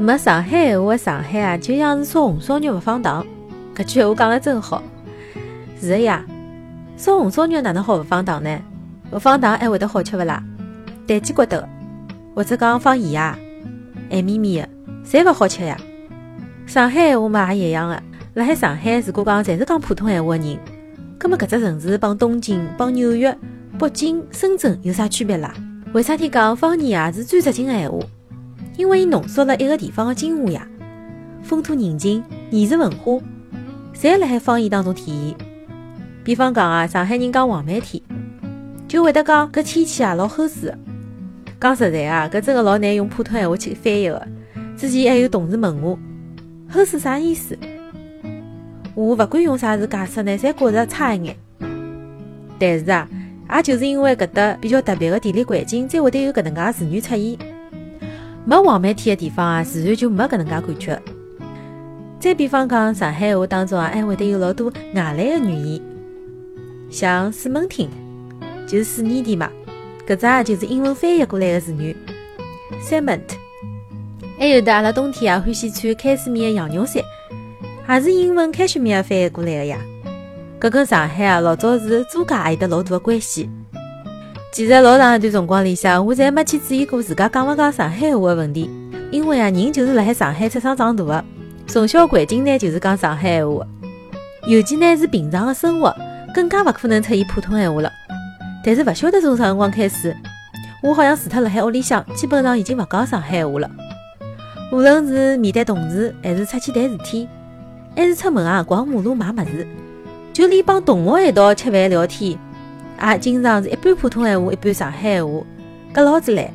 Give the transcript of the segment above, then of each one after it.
没上海闲话的上海啊，就像是烧红烧肉勿放糖。搿句闲话讲了真好。是的呀，烧红烧肉哪能好勿放糖呢？勿放糖还会得好吃勿啦？淡鸡骨头，或者讲放盐啊，咸咪咪的，侪勿好吃呀。上海闲话嘛也一样的。辣海上海，如果讲侪是讲普通闲话的人，葛末搿只城市帮东京、帮纽约、北京、深圳有啥区别啦？为啥体讲方言也是最直接的闲话？因为伊浓缩了一个地方的精华呀，风土人情、艺术文化，侪辣海方言当中体现。比方讲啊，上海人讲黄梅天，就会得讲搿天气啊老齁暑。讲实在啊，搿真个老难用普通闲话去翻译个。之前还有同事问我，齁暑啥意思？我勿管用啥字解释呢，侪觉着差一眼。但是啊，也就是因为搿搭比较特别的地理环境，才会得有搿能介词语出现。没黄梅天的地方啊，自然就没搿能介感觉。再比方讲，上海话当中啊，还会得有老多外来的语言，像水门町，就是水泥地嘛，搿只啊就是英文翻译过来的词语，cement。还有的阿拉冬天啊欢喜穿开水面的羊绒衫，也是英文 cashmere 翻译过来的呀。搿跟上海啊老早是租界也有得老大的关系。其实老长一段辰光里向，我侪没去注意过自家讲勿讲上海话的问题，因为啊，人就是辣海上海出生长大的，从小环境呢就是讲上海话，尤其呢是平常的生活，更加勿可能出现普通闲话了。但是勿晓得从啥辰光开始，我好像除脱辣海屋里向，基本上已经勿讲上海话了。无论是面对同事，还是出去谈事体，还是出门啊逛马路买物事，就连帮同学一道吃饭聊天。也经常是一半普通闲话，一半上海闲话，搿老子来。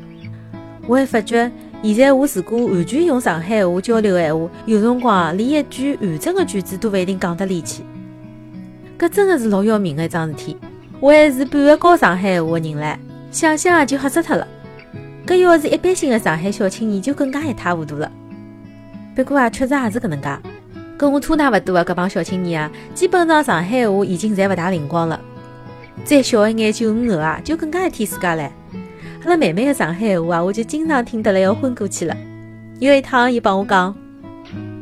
我还发觉，现在我如果完全用上海闲话交流闲话，有辰光连一句完整的句子都勿一定讲得里去。搿真的是老要命的一桩事体。我还是半个教上海闲话的人唻，想想就吓死脱了。搿要是一般性的上海小青年，就更加一塌糊涂了。不过啊，确实也是搿能介。跟我差大勿多的搿帮小青年啊，基本上上海闲话已经侪勿大灵光了。再小一眼九五后啊，就更加一天自家唻。阿拉妹妹的上海闲话啊，我就经常听得来要昏过去了。有一趟，伊帮我讲：“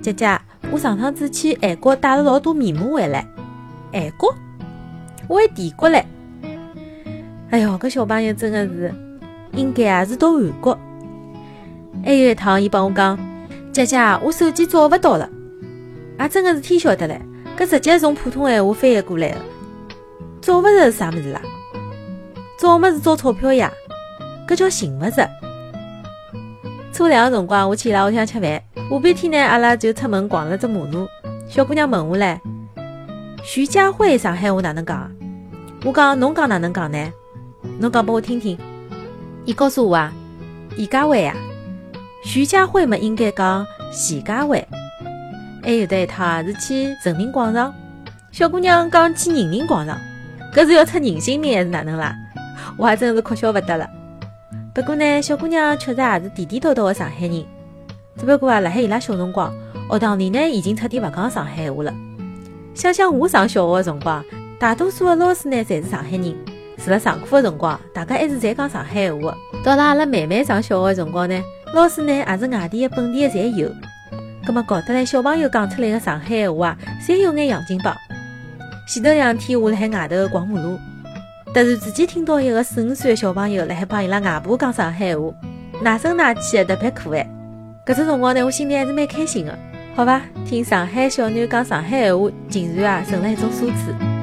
姐姐，我上趟子去韩国带了老多面膜回来。”韩国？我还帝国唻！哎哟，搿小朋友真的是，应该啊是到韩国。还有一趟，伊帮我讲：“姐姐，我手机找勿到了。”啊，真的是天晓得唻，搿直接从普通闲话翻译过来的。找勿着啥物事啦？找么是找钞票呀？搿叫寻勿着。初两个辰光，我去伊拉屋里向吃饭，下半天呢，阿拉就出门逛了只马路。小姑娘问我唻：“徐家汇上海话哪能讲？”我讲：“侬讲哪能讲呢？侬讲拨我听听。”伊告诉我啊：“徐家汇呀，徐家汇嘛应该讲徐家汇。”还有得一趟是去人民广场，小姑娘讲去人民广场。搿是要出人性命还是哪能啦？我还真是哭笑勿得了。不过呢，小姑娘确实也是地地道道的上海人。只不过啊，辣海伊拉小辰光，学堂里呢已经彻底勿讲上海话了。想想我上小学的辰光，大多数的老师呢侪是上海人，除了上课的辰光，大家还是侪讲上海话。到了阿拉妹妹上小学的辰光呢，老师呢也是外地的、本地的侪有。葛么搞得来小朋友讲出来的上海话啊，侪有眼洋泾浜。前头两天我辣海外头逛马路，突然之间听到一个四五岁的小朋友辣海帮伊拉外婆讲上海话，奶声奶气的，特别可爱。搿只辰光呢，我心里还是蛮开心的。好吧，听上海小囡讲上海话，竟然啊成了一种奢侈。